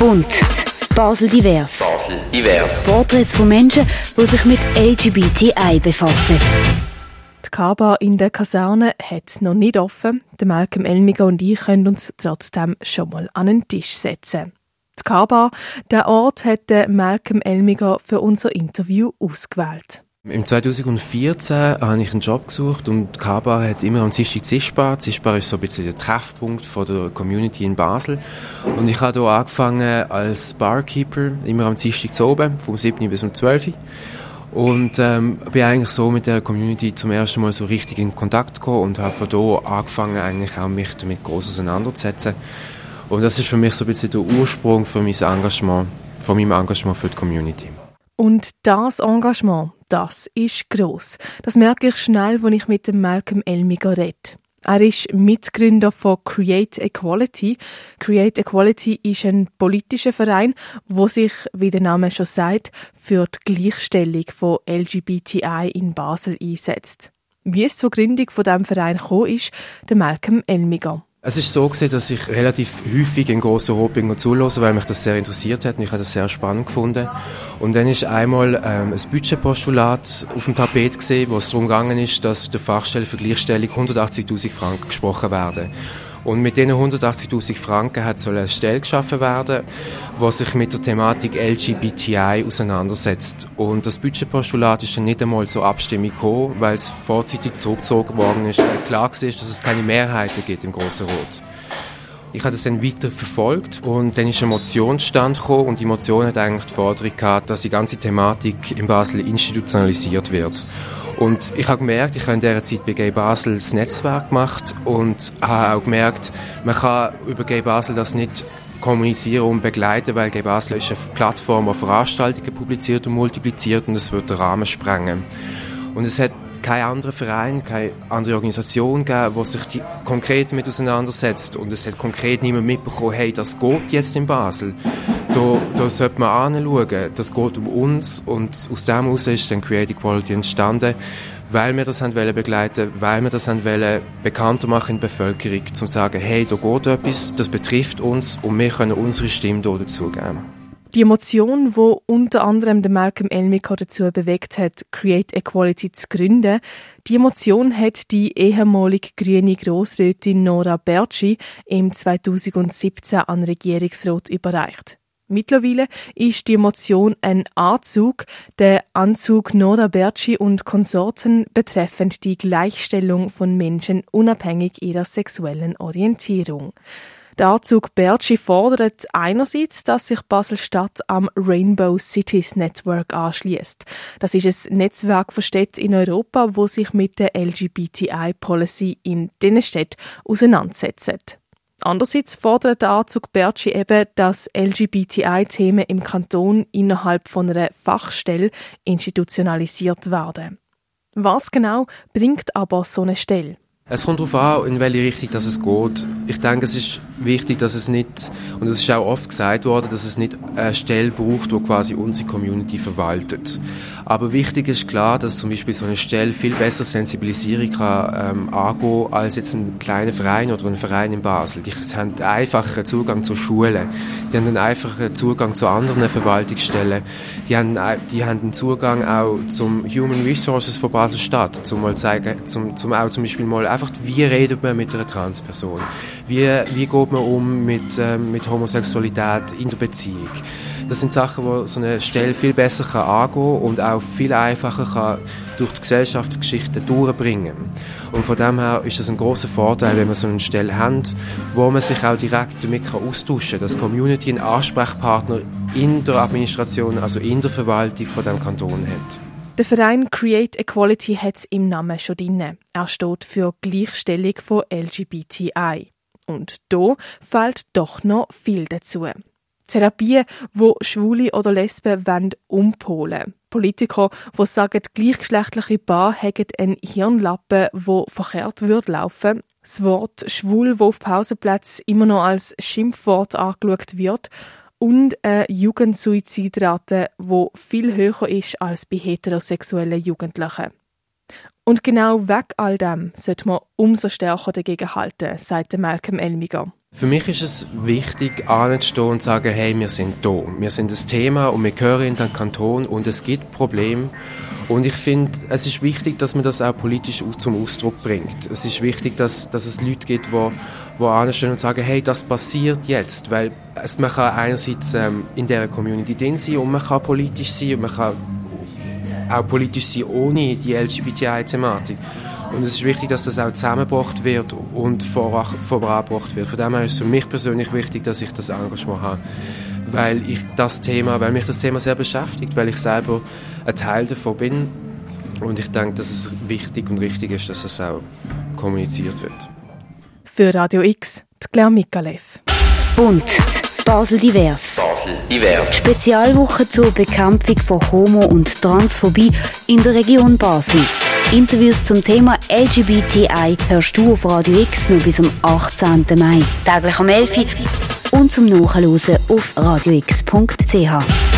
Bunt. Basel divers. Basel divers. Porträts von Menschen, die sich mit LGBTI befassen. Die Kaba in der Kaserne hat noch nicht offen. Der Malcolm Elmiger und ich können uns trotzdem schon mal an den Tisch setzen. Die Kaba, der Ort hat der Malcolm Elmiger für unser Interview ausgewählt. Im 2014 habe ich einen Job gesucht und Kaba hat immer am Dienstag Zischbar. Zischbar ist so ein bisschen der Treffpunkt von der Community in Basel. Und ich habe hier angefangen als Barkeeper, immer am Dienstag zu oben, vom 7. bis um 12. Und ähm, bin eigentlich so mit der Community zum ersten Mal so richtig in Kontakt gekommen und habe von hier angefangen, eigentlich auch mich damit groß auseinanderzusetzen. Und das ist für mich so ein bisschen der Ursprung für mein Engagement, von meinem Engagement für die Community. Und das Engagement, das ist gross. Das merke ich schnell, wenn ich mit dem Malcolm Elmiger rede. Er ist Mitgründer von Create Equality. Create Equality ist ein politischer Verein, wo sich, wie der Name schon sagt, für die Gleichstellung von LGBTI in Basel einsetzt. Wie es zur Gründung von diesem Verein gekommen ist, der Malcolm Elmiger. Es ist so gewesen, dass ich relativ häufig in grossen Rotbinger zulasse, weil mich das sehr interessiert hat und ich habe das sehr spannend gefunden. Und dann ist einmal ähm, ein Budgetpostulat auf dem Tapet gesehen, wo es darum gegangen ist, dass der Fachstelle für Gleichstellung 180.000 Franken gesprochen werden. Und mit diesen 180.000 Franken hat soll eine Stelle geschaffen werden, die sich mit der Thematik LGBTI auseinandersetzt. Und das Budgetpostulat ist dann nicht einmal zur Abstimmung gekommen, weil es vorzeitig zurückgezogen worden ist, weil klar war, dass es keine Mehrheiten gibt im Grossen Rot. Ich habe das dann weiter verfolgt und dann ist eine Motion stand und die Motion hat eigentlich die Forderung gehabt, dass die ganze Thematik in Basel institutionalisiert wird. Und ich habe gemerkt, ich habe in dieser Zeit bei Gay Basel das Netzwerk gemacht und habe auch gemerkt, man kann über Gay Basel das nicht kommunizieren und begleiten, weil Gay Basel ist eine Plattform, die Veranstaltungen publiziert und multipliziert und es wird den Rahmen sprengen. Und es hat kein anderer Verein, keine andere Organisation gegeben, die sich die konkret mit auseinandersetzt. Und es hat konkret niemand mitbekommen, hey, das geht jetzt in Basel. Da, da sollte man anschauen, das geht um uns. Und aus dem heraus ist dann Creative Quality entstanden, weil wir das haben wollen begleiten, weil wir das haben wollen bekannter machen in der Bevölkerung, um zu sagen, hey, da geht etwas, das betrifft uns und wir können unsere Stimme hier dazugeben. Die Emotion, wo unter anderem der Malcolm Elmico dazu bewegt hat, Create Equality zu gründen, die Emotion hat die ehemalige grüne Grossrätin Nora Bertschi im 2017 an Regierungsrat überreicht. Mittlerweile ist die Emotion ein Anzug, der Anzug Nora Bertschi und Konsorten betreffend die Gleichstellung von Menschen unabhängig ihrer sexuellen Orientierung. Der Anzug Bertschi fordert einerseits, dass sich Basel-Stadt am Rainbow Cities Network anschließt. Das ist ein Netzwerk von Städten in Europa, wo sich mit der LGBTI-Policy in diesen Städten auseinandersetzt. Andererseits fordert der Anzug Bertschi eben, dass LGBTI-Themen im Kanton innerhalb von einer Fachstelle institutionalisiert werden. Was genau bringt aber so eine Stelle? Es kommt darauf an, in welche Richtung das es geht. Ich denke, es ist wichtig, dass es nicht, und es ist auch oft gesagt worden, dass es nicht eine Stelle braucht, die quasi unsere Community verwaltet. Aber wichtig ist klar, dass zum Beispiel so eine Stelle viel besser Sensibilisierung kann, ähm, angehen als jetzt ein kleiner Verein oder ein Verein in Basel. Die haben einfacheren Zugang zur Schule, die haben einen einfacheren Zugang zu anderen Verwaltungsstellen, die haben, die haben einen Zugang auch zum Human Resources von Basel-Stadt, zum mal zeigen, zum, zum auch zum Beispiel mal einfach, wie redet man mit einer Transperson? Wie, wie geht man um mit, äh, mit Homosexualität in der Beziehung? Das sind Sachen, die so eine Stelle viel besser kann angehen und auch viel einfacher kann durch die Gesellschaftsgeschichte durchbringen. Und von dem her ist das ein großer Vorteil, wenn wir so eine Stelle haben, wo man sich auch direkt damit kann austauschen kann, dass die Community einen Ansprechpartner in der Administration, also in der Verwaltung von dem Kanton hat. Der Verein Create Equality hat es im Namen schon drin. Er steht für Gleichstellung von LGBTI. Und da fällt doch noch viel dazu. Therapien, wo Schwule oder Lesben wollen umpolen. Politiker, die sagen, gleichgeschlechtliche Paar hätten einen Hirnlappen, wo verkehrt würde laufen. Das Wort schwul, wo auf Pausenplätzen immer noch als Schimpfwort angeschaut wird. Und eine Jugendsuizidrate, wo viel höher ist als bei heterosexuellen Jugendlichen. Und genau weg all dem sollte man umso stärker dagegen halten, sagt Malcolm Elmiger. Für mich ist es wichtig, anzustehen und zu sagen, hey, wir sind da. Wir sind das Thema und wir gehören in den Kanton und es gibt Probleme. Und ich finde, es ist wichtig, dass man das auch politisch zum Ausdruck bringt. Es ist wichtig, dass, dass es Leute gibt, die, die anstehen und sagen, hey, das passiert jetzt. Weil es, man kann einerseits ähm, in dieser Community drin sein und man kann politisch sein und man kann auch politisch sein ohne die LGBTI-Thematik. Und es ist wichtig, dass das auch zusammengebracht wird und vorangebracht wird. Von dem her ist es für mich persönlich wichtig, dass ich das Engagement habe. Weil ich das Thema, weil mich das Thema sehr beschäftigt, weil ich selber ein Teil davon bin. Und ich denke, dass es wichtig und richtig ist, dass das auch kommuniziert wird. Für Radio X, die Claire Mikalev. Bunt. Basel Divers. Basel Divers. Spezialwoche zur Bekämpfung von Homo- und Transphobie in der Region Basel. Interviews zum Thema LGBTI hörst du auf Radio X nur bis am 18. Mai. Täglich am 11. und zum Nachhören auf radiox.ch.